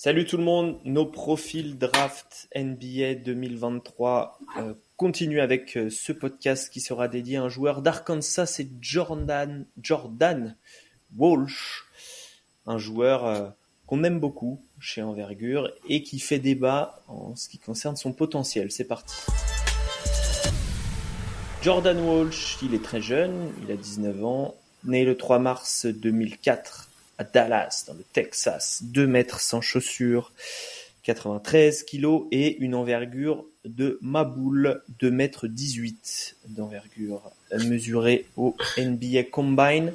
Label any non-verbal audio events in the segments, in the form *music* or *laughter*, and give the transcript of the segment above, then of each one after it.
Salut tout le monde, nos profils draft NBA 2023 euh, continuent avec euh, ce podcast qui sera dédié à un joueur d'Arkansas, c'est Jordan, Jordan Walsh, un joueur euh, qu'on aime beaucoup chez Envergure et qui fait débat en ce qui concerne son potentiel. C'est parti. Jordan Walsh, il est très jeune, il a 19 ans, né le 3 mars 2004 à Dallas, dans le Texas. 2 mètres sans chaussures, 93 kilos et une envergure de Maboule, 2 mètres 18 d'envergure, mesurée au NBA Combine.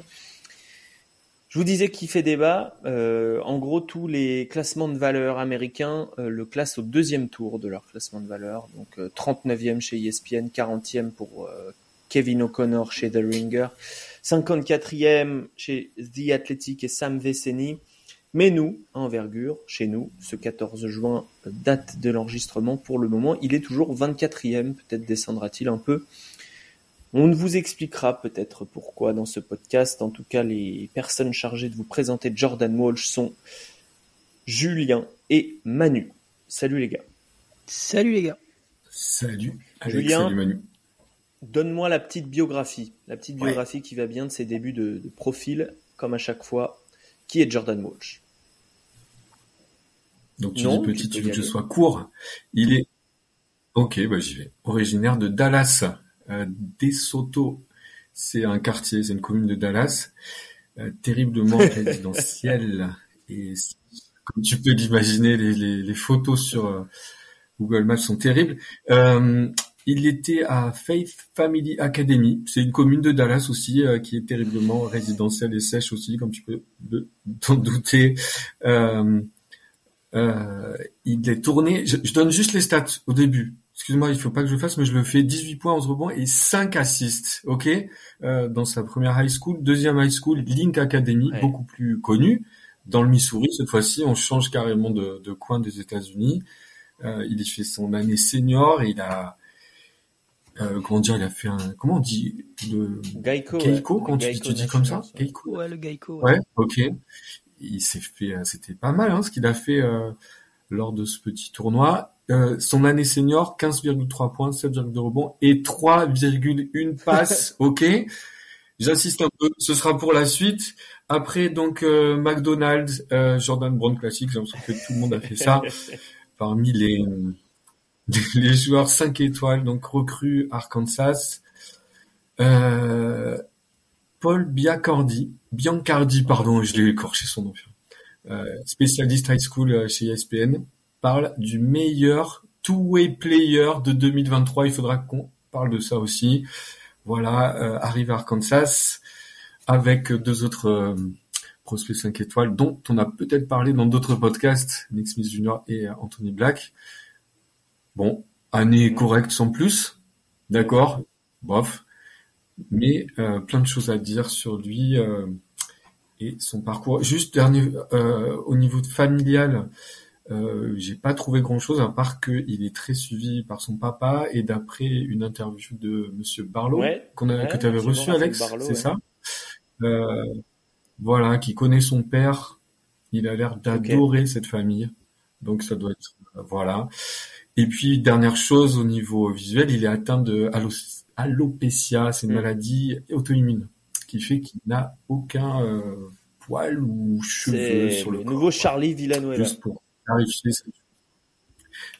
Je vous disais qu'il fait débat. Euh, en gros, tous les classements de valeur américains euh, le classent au deuxième tour de leur classement de valeur. Donc 39e euh, chez ESPN, 40e pour Kevin O'Connor chez The Ringer, 54e chez The Athletic et Sam Veceni. Mais nous, envergure, chez nous, ce 14 juin, date de l'enregistrement pour le moment, il est toujours 24e, peut-être descendra-t-il un peu. On vous expliquera peut-être pourquoi dans ce podcast. En tout cas, les personnes chargées de vous présenter Jordan Walsh sont Julien et Manu. Salut les gars. Salut les gars. Salut. Julien, salut Manu. Donne-moi la petite biographie, la petite biographie qui va bien de ses débuts de, profil, comme à chaque fois. Qui est Jordan Walsh? Donc tu dis petit, tu veux que je sois court. Il est, ok, bah j'y vais. Originaire de Dallas, euh, DeSoto. C'est un quartier, c'est une commune de Dallas, euh, terriblement *laughs* résidentielle. Et comme tu peux l'imaginer, les, photos sur euh, Google Maps sont terribles. Euh, il était à Faith Family Academy. C'est une commune de Dallas aussi euh, qui est terriblement résidentielle et sèche aussi, comme tu peux t'en douter. Euh, euh, il est tourné. Je, donne juste les stats au début. Excuse-moi, il faut pas que je le fasse, mais je le fais 18 points, 11 rebonds et 5 assists, ok? Dans sa première high school, deuxième high school, Link Academy, beaucoup plus connu. Dans le Missouri, cette fois-ci, on change carrément de, de coin des États-Unis. il fait son année senior, et il a euh, comment dire, il a fait un, comment on dit, le Geico, Geico, quand tu, dis comme ça, Geico. Ouais, le Geico. Ouais, ok. Il s'est fait, euh, c'était pas mal, hein, ce qu'il a fait euh, lors de ce petit tournoi. Euh, son année senior, 15,3 points, 7,2 rebonds et 3,1 *laughs* passes. ok. J'insiste un peu. Ce sera pour la suite. Après, donc euh, McDonald's, Jordan Brown classique. J'ai l'impression que tout le monde a fait ça. *laughs* Parmi les *laughs* les joueurs 5 étoiles, donc recrues Arkansas. Euh, Paul Biacardi, Biancardi, pardon, je l'ai écorché son nom. Euh, spécialiste high school euh, chez ESPN, parle du meilleur two-way player de 2023. Il faudra qu'on parle de ça aussi. Voilà, euh, arrive Arkansas avec deux autres euh, prospects 5 étoiles dont on a peut-être parlé dans d'autres podcasts, Nick Smith Jr. et Anthony Black. Bon, année correcte sans plus, d'accord, bof, mais euh, plein de choses à dire sur lui euh, et son parcours. Juste dernier, euh, au niveau familial, euh, j'ai pas trouvé grand chose à part qu'il est très suivi par son papa et d'après une interview de Monsieur Barlow qu'on a, que tu avais reçu, Alex, c'est ça? voilà, qui connaît son père. Il a l'air d'adorer cette famille, donc ça doit être voilà. Et puis dernière chose au niveau visuel, il est atteint de alopécia, c'est une mm. maladie auto-immune qui fait qu'il n'a aucun euh, poil ou cheveux sur le, le nouveau Charlie Villanueva. Juste pour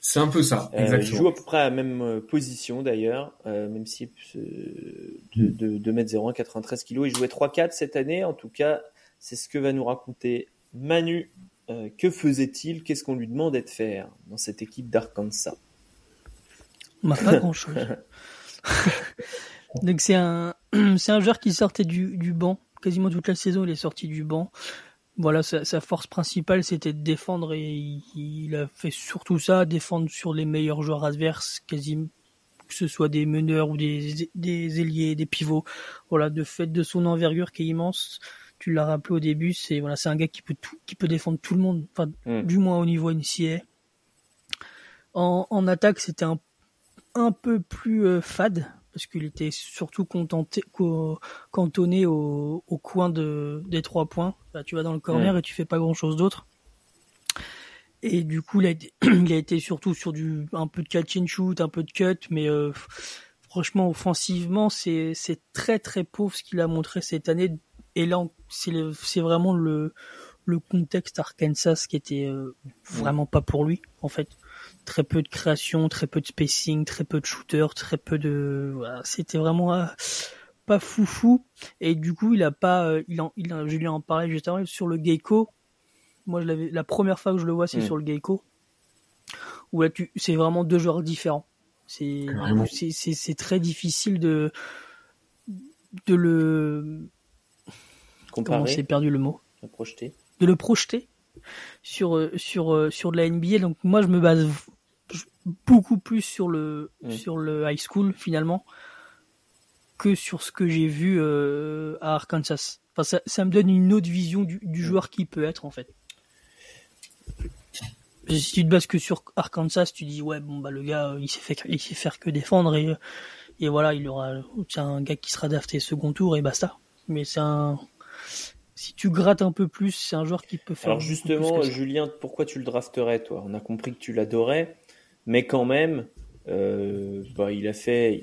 C'est un peu ça, euh, exactement. il joue à peu près à la même euh, position d'ailleurs, même si de, de 2m01, 93 kg. Il jouait 3-4 cette année, en tout cas, c'est ce que va nous raconter Manu euh, que faisait-il? Qu'est-ce qu'on lui demandait de faire dans cette équipe d'Arkansas? Bah, Pas *laughs* grand-chose. Donc c'est un, *clears throat* c'est un joueur qui sortait du, du banc. Quasiment toute la saison, il est sorti du banc. Voilà, sa, sa force principale, c'était de défendre et il, a fait surtout ça, défendre sur les meilleurs joueurs adverses, quasiment que ce soit des meneurs ou des, des ailiers, des pivots. Voilà, de fait de son envergure qui est immense, tu l'as rappelé au début, c'est voilà, c'est un gars qui peut tout, qui peut défendre tout le monde, enfin hmm. du moins au niveau NCA. En, en attaque, c'était un, un peu plus euh, fade parce qu'il était surtout contenté, cantonné au, au coin de, des trois points. Là, tu vas dans le corner hmm. et tu fais pas grand chose d'autre. Et du coup, il a, été, *clears throat* il a été surtout sur du un peu de catch and shoot, un peu de cut, mais euh, franchement, offensivement, c'est très très pauvre ce qu'il a montré cette année. Et là, c'est vraiment le le contexte Arkansas qui était euh, vraiment pas pour lui en fait. Très peu de création, très peu de spacing, très peu de shooter, très peu de. Voilà, C'était vraiment euh, pas foufou. Et du coup, il a pas. euh, il en, il a, je lui en parlais juste avant sur le Gecko. Moi, je l'avais. La première fois que je le vois, c'est Mm. sur le Gecko. Où là, tu, c'est vraiment deux joueurs différents. C'est, c'est très difficile de de le. Comment Comparé, c'est perdu le mot à projeter. de le projeter sur euh, sur euh, sur de la NBA. Donc moi je me base beaucoup plus sur le sur le high school finalement que sur ce que j'ai vu euh, à Arkansas. Enfin ça, ça me donne une autre vision du, du joueur qui peut être en fait. Si tu te bases que sur Arkansas, tu dis ouais bon bah le gars il sait faire il sait faire que défendre et et voilà il aura c'est un gars qui sera drafté second tour et basta. Mais c'est un si tu grattes un peu plus, c'est un joueur qui peut faire. Alors justement, plus que ça. Julien, pourquoi tu le drafterais, toi? On a compris que tu l'adorais, mais quand même, euh, bah, il a fait,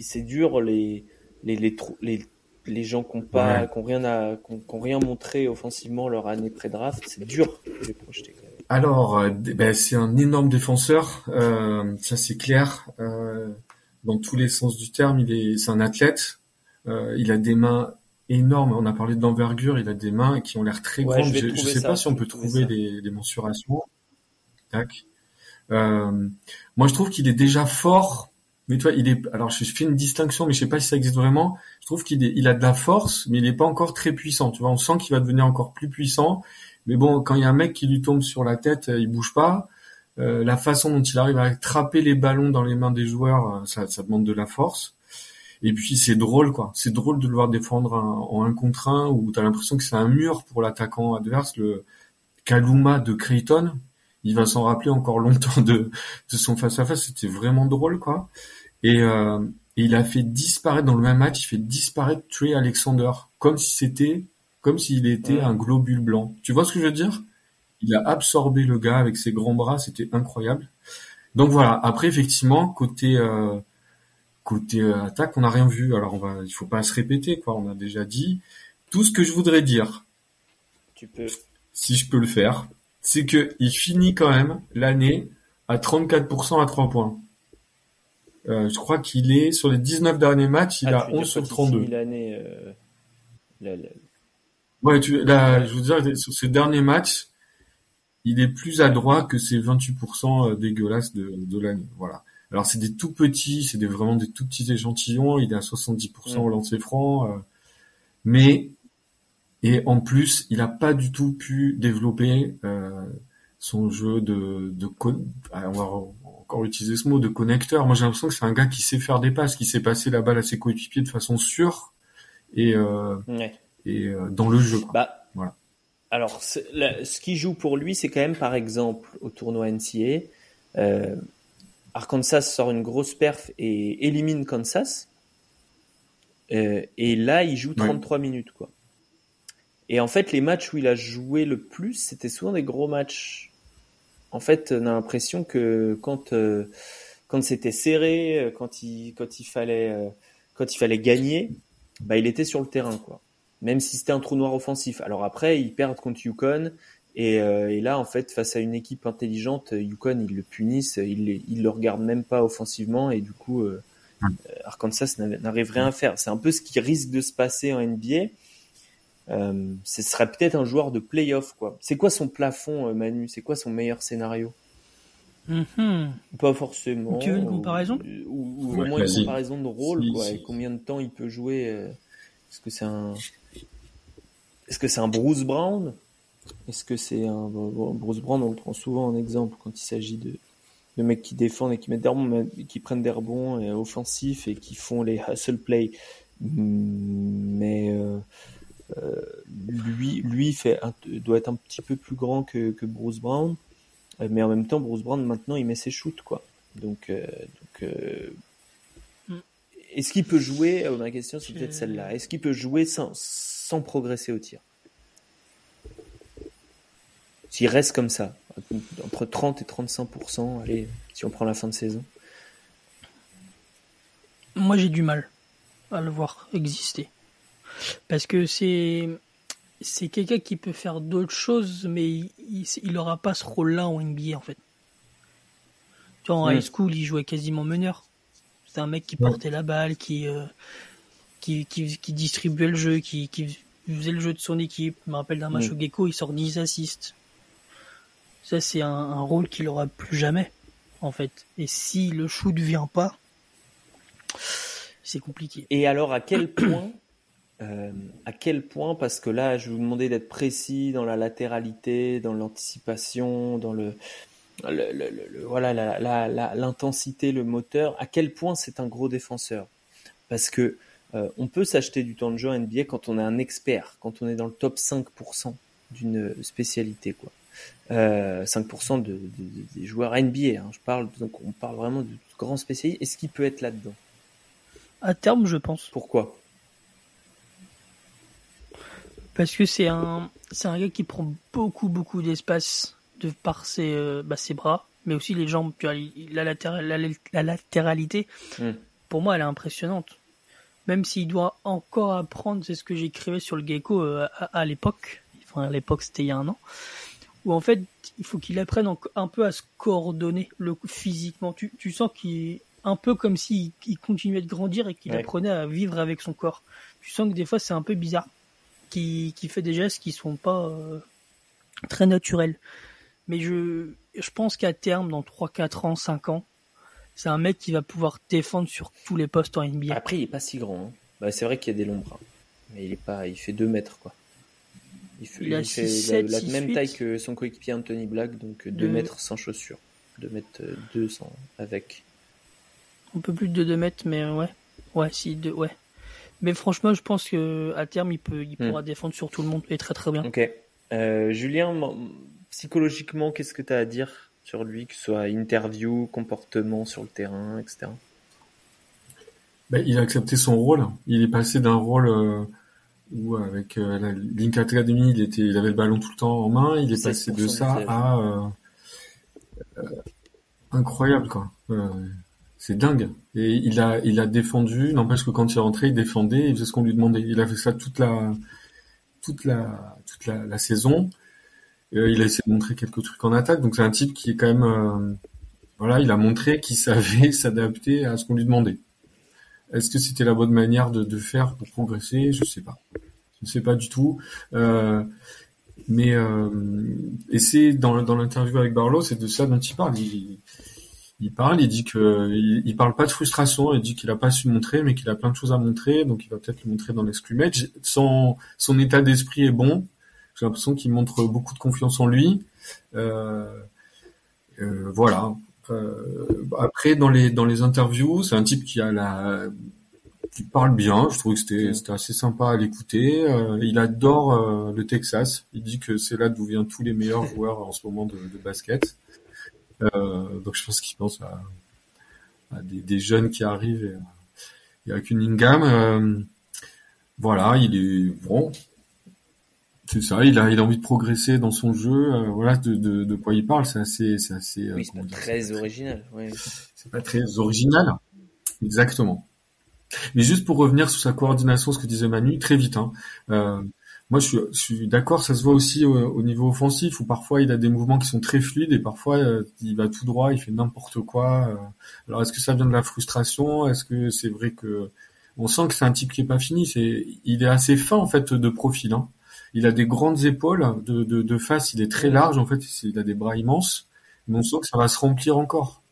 c'est dur les les les, les les gens qui n'ont pas, Ouais. qui ont rien à, qui ont- qui ont rien montré offensivement leur année pré-draft, c'est dur de les projeter. quand même. Alors, euh, ben, c'est un énorme défenseur, euh, ça c'est clair. Euh, dans tous les sens du terme, il est, c'est un athlète. Euh, il a des mains énormes. On a parlé d'envergure. Il a des mains qui ont l'air très Ouais, grandes. je trouver sais ça, pas si on peut trouver des, des mensurations. Tac. Euh, moi, je trouve qu'il est déjà fort. Mais toi, il est. Alors, je fais une distinction, mais je sais pas si ça existe vraiment. Je trouve qu'il est, il a de la force, mais il est pas encore très puissant. Tu vois, on sent qu'il va devenir encore plus puissant. Mais bon, quand il y a un mec qui lui tombe sur la tête, euh, il bouge pas. Euh, la façon dont il arrive à attraper les ballons dans les mains des joueurs, ça, ça demande de la force. Et puis c'est drôle, quoi. C'est drôle de le voir défendre un- en un contre un où t'as l'impression que c'est un mur pour l'attaquant adverse. Le Kaluma de Creighton, il va s'en rappeler encore longtemps de, de son face à face. C'était vraiment drôle, quoi. Et, euh, et il a fait disparaître dans le même match, il fait disparaître Trey Alexander, comme si c'était, comme s'il était Ouais. un globule blanc. Tu vois ce que je veux dire? Il a absorbé le gars avec ses grands bras, c'était incroyable. Donc voilà. Après, effectivement, côté euh, côté euh, attaque, on n'a rien vu. Alors on va, il faut pas se répéter, quoi. On a déjà dit tout ce que je voudrais dire, Tu peux. si je peux le faire, c'est que il finit quand même l'année à 34% à 3 points. Euh, je crois qu'il est sur les 19 derniers matchs, il Ah, a tu veux 11 dire sur quand il 32. finit l'année, euh, la- la- Ouais, tu, je veux dire, sur ces derniers matchs, il est plus adroit que ces 28% dégueulasses de, de l'année. Voilà. Alors c'est des tout petits, c'est des, vraiment des tout petits échantillons. Il est à 70% au lancer franc, euh, mais et en plus, il a pas du tout pu développer euh, son jeu de, de con- ah, on va encore utiliser ce mot de connecteur. Moi, j'ai l'impression que c'est un gars qui sait faire des passes, qui sait passer la balle à ses coéquipiers de façon sûre et euh, Ouais. et euh, dans le jeu. Quoi. Bah, Voilà. Alors, ce qui joue pour lui, c'est quand même, par exemple, au tournoi NCA, euh, Arkansas sort une grosse perf et élimine Kansas. Euh, et là, il joue 33 minutes, quoi. Et en fait, les matchs où il a joué le plus, c'était souvent des gros matchs. En fait, on a l'impression que quand euh, quand c'était serré, euh, quand il quand il fallait euh, quand il fallait gagner, bah il était sur le terrain, quoi même si c'était un trou noir offensif. Alors après, ils perdent contre Yukon, et, euh, et là, en fait, face à une équipe intelligente, Yukon, ils le punissent, ils, ils le regardent même pas offensivement, et du coup, euh, Arkansas n'avait- n'arrive rien à faire. C'est un peu ce qui risque de se passer en NBA. Euh, ce serait peut-être un joueur de playoff, quoi. C'est quoi son plafond, euh, Manu? C'est quoi son meilleur scénario? Mhm. Pas forcément. Tu veux une ou- comparaison? Ou, ou au Ouais, moins une comparaison de rôle, Si, quoi. si. Et combien de temps il peut jouer euh, Est-ce que c'est un. Est-ce que c'est un Bruce Brown? Est-ce que c'est un. Bruce Brown, on le prend souvent en exemple quand il s'agit de, de mecs qui défendent et qui mettent des rebonds, qui prennent des rebonds euh, offensifs et qui font les hustle play. Mais. euh, euh, lui, lui fait un- doit être un petit peu plus grand que, que Bruce Brown, mais en même temps, Bruce Brown maintenant il met ses shoots quoi. Donc, euh, donc Mm. est-ce qu'il peut jouer Ma question c'est peut-être celle-là. Est-ce qu'il peut jouer sans, sans progresser au tir? S'il reste comme ça, en entre 30 et 35%, allez, si on prend la fin de saison Moi, j'ai du mal à le voir exister. Parce que c'est c'est quelqu'un qui peut faire d'autres choses, mais il, il, aura pas ce rôle-là en NBA en fait. Tu vois, en high school, il jouait quasiment meneur. C'est un mec qui portait la balle, qui, euh, qui, qui, qui, distribuait le jeu, qui, qui faisait le jeu de son équipe. Je me rappelle d'un match au Gecko, il sort 10 assists. Ça, c'est un, rôle qu'il aura plus jamais, en fait. Et si le shoot vient pas, c'est compliqué. Et alors, à quel point *clears throat* euh, à quel point, parce que là, je vais vous demander d'être précis dans la latéralité, dans l'anticipation, dans le, voilà, l'intensité, le moteur. À quel point c'est un gros défenseur? Parce que euh, on peut s'acheter du temps de jeu en NBA quand on est un expert, quand on est dans le top 5% d'une spécialité, quoi. Euh, 5% de, des joueurs NBA. Hein, je parle, donc on parle vraiment de grands spécialistes. Est-ce qu'il peut être là-dedans? À terme, je pense. Pourquoi? Parce que c'est un, c'est un gars qui prend beaucoup, beaucoup d'espace de par ses, euh, bah, ses bras, mais aussi les jambes. La, la, latéralité, hmm. pour moi, elle est impressionnante. Même s'il doit encore apprendre, c'est ce que j'écrivais sur le gecko euh, à, l'époque. Enfin, à l'époque, c'était il y a un an. Où en fait, il faut qu'il apprenne un peu à se coordonner le, physiquement. Tu, tu sens qu'il est un peu comme s'il il continuait de grandir et qu'il apprenait à vivre avec son corps. Tu sens que des fois, c'est un peu bizarre qui, qui fait des gestes qui sont pas euh, très naturels. Mais je, je pense qu'à terme, dans 3, 4 ans, 5 ans, c'est un mec qui va pouvoir défendre sur tous les postes en NBA. Après, il est pas si grand. Hein. Bah, c'est vrai qu'il y a des longs bras. Mais il est pas, il fait 2 mètres, quoi. Il fait, il fait la, même taille que son coéquipier Anthony Black, donc 2 mètres sans chaussures. 2 mètres 2 sans, avec. Un peu plus de 2 mètres, mais ouais. Ouais, si, deux, ouais. Mais franchement, je pense que à terme, il peut, il hmm. pourra défendre sur tout le monde et très très bien. Ok. Euh, Julien, psychologiquement, qu'est-ce que tu as à dire sur lui, que ce soit interview, comportement sur le terrain, etc. Ben, il a accepté son rôle. Il est passé d'un rôle euh, où avec euh, la Link Academy, il était, il avait le ballon tout le temps en main. Il est passé de ça à euh, euh, incroyable quoi. C'est dingue. Et il a, il a défendu. N'empêche que quand il est rentré, il défendait. Il faisait ce qu'on lui demandait. Il a fait ça toute la, toute la, toute la, saison. Euh, il a essayé de montrer quelques trucs en attaque. Donc c'est un type qui est quand même, euh, voilà, il a montré qu'il savait *laughs* s'adapter à ce qu'on lui demandait. Est-ce que c'était la bonne manière de, de faire pour progresser? Je sais pas. Je ne sais pas du tout. Euh, mais euh, et c'est dans, dans l'interview avec Barlow, c'est de ça dont il parle. Il, il parle, il dit que il, parle pas de frustration, il dit qu'il a pas su montrer, mais qu'il a plein de choses à montrer, donc il va peut-être le montrer dans l'exclumage. Son son état d'esprit est bon. J'ai l'impression qu'il montre beaucoup de confiance en lui. Euh, euh, voilà. Euh, après dans les dans les interviews, c'est un type qui a la qui parle bien. Je trouve que c'était c'était assez sympa à l'écouter. Euh, il adore euh, le Texas. Il dit que c'est là d'où viennent tous les meilleurs *laughs* joueurs en ce moment de, de basket. Euh, donc je pense qu'il pense à, à des, des, jeunes qui arrivent et, et à Cunningham. Euh, voilà, il est bon. C'est ça, il a, il a envie de progresser dans son jeu. Euh, voilà de, de, de, quoi il parle, c'est assez, c'est assez. Oui, c'est pas très original. Ouais. C'est pas très original, exactement. Mais juste pour revenir sur sa coordination, ce que disait Manu, très vite. Hein, euh, moi, je suis, je suis d'accord, ça se voit aussi au, niveau offensif, où parfois il a des mouvements qui sont très fluides et parfois euh, il va tout droit, il fait n'importe quoi. Euh. Alors, est-ce que ça vient de la frustration? Est-ce que c'est vrai que on sent que c'est un type qui est pas fini C'est, il est assez fin en fait de profil. Hein. Il a des grandes épaules, de, de, de face, il est très large en fait, il a des bras immenses, mais on sent que ça va se remplir encore.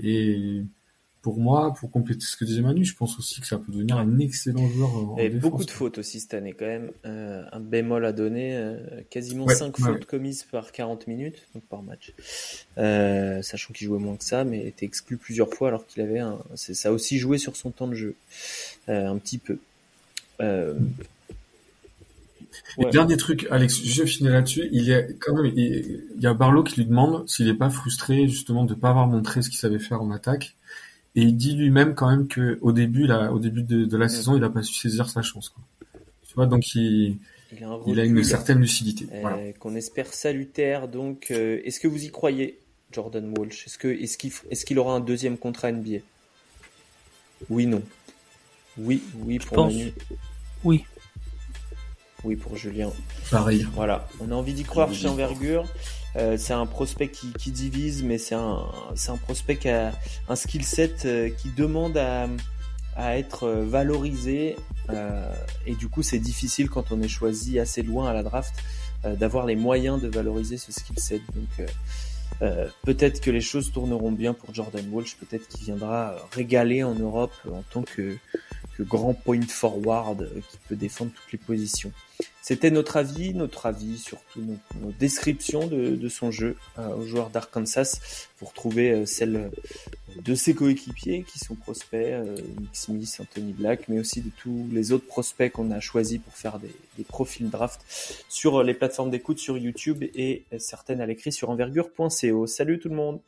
Et pour moi, pour compléter ce que disait Manu, je pense aussi que ça peut devenir un excellent joueur. En Et beaucoup de fautes aussi cette année quand même. Euh, un bémol à donner, euh, quasiment 5 fautes commises par 40 minutes, donc par match. Euh, sachant qu'il jouait moins que ça, mais était exclu plusieurs fois alors qu'il avait un. Ça a aussi joué sur son temps de jeu, un petit peu. Et dernier truc, Alex, je finis là-dessus. Il y a quand même, il y a Barlow qui lui demande s'il n'est pas frustré justement de ne pas avoir montré ce qu'il savait faire en attaque. Et il dit lui-même quand même que au début, là, au début de, de la saison, il a pas su saisir sa chance. Quoi. Tu vois, donc il, Il a, un il a une certaine lucidité. Euh, qu'on espère salutaire. Donc, euh, est-ce que vous y croyez, Jordan Walsh? Est-ce que est-ce qu'il est-ce qu'il aura un deuxième contrat NBA Oui, non. Oui, oui pour Manu. Oui. Oui pour Julien. Pareil. Voilà, on a envie d'y croire chez Envergure. Euh, c'est un prospect qui, qui divise, mais c'est un, c'est un prospect qui a un skill set euh, qui demande à, à être euh, valorisé. Euh, et du coup, c'est difficile quand on est choisi assez loin à la draft euh, d'avoir les moyens de valoriser ce skill set. Donc, euh, peut-être que les choses tourneront bien pour Jordan Walsh. Peut-être qu'il viendra régaler en Europe en tant que, grand point forward qui peut défendre toutes les positions. C'était notre avis, notre avis, surtout nos, descriptions de, son jeu euh, aux joueurs d'Arkansas. Vous retrouvez euh, celle de ses coéquipiers qui sont prospects, euh, Nick Smith, Anthony Black, mais aussi de tous les autres prospects qu'on a choisis pour faire des profils draft sur les plateformes d'écoute sur YouTube et certaines à l'écrit sur envergure.co. Salut tout le monde